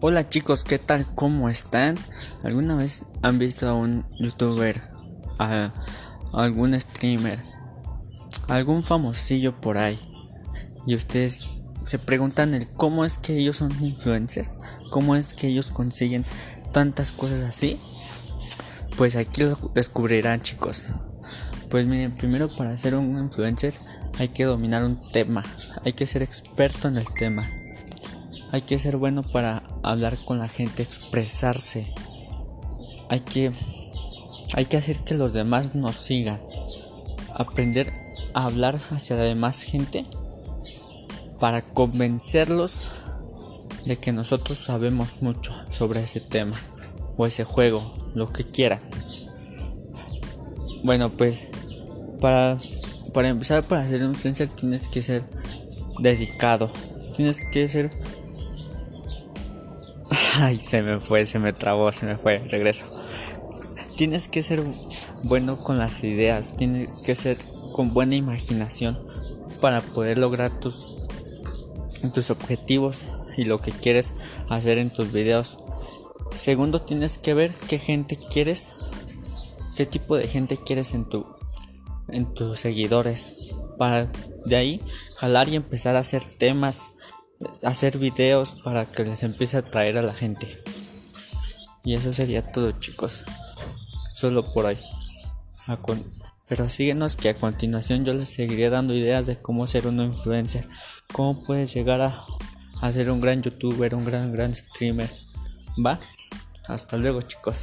Hola chicos, ¿qué tal? ¿Cómo están? ¿Alguna vez han visto a un youtuber, a, algún streamer, algún famosillo por ahí? Y ustedes se preguntan el cómo es que ellos son influencers, cómo es que ellos consiguen tantas cosas así. Pues aquí lo descubrirán chicos. Pues miren, primero para ser un influencer hay que dominar un tema, hay que ser experto en el tema. Hay que ser bueno para hablar con la gente, expresarse. Hay que hay que hacer que los demás nos sigan. Aprender a hablar hacia la demás gente para convencerlos de que nosotros sabemos mucho sobre ese tema o ese juego, lo que quieran. Bueno, pues para para empezar para ser influencer tienes que ser dedicado. Tienes que ser Ay, se me fue, se me trabó, se me fue, regreso. Tienes que ser bueno con las ideas, tienes que ser con buena imaginación para poder lograr tus, tus objetivos y lo que quieres hacer en tus videos. Segundo, tienes que ver qué gente quieres, qué tipo de gente quieres en tu en tus seguidores para de ahí jalar y empezar a hacer temas hacer videos para que les empiece a atraer a la gente. Y eso sería todo chicos. Solo por ahí. Pero síguenos que a continuación yo les seguiré dando ideas de cómo ser un influencer. Cómo puedes llegar a, a ser un gran youtuber, un gran, gran streamer. ¿Va? Hasta luego chicos.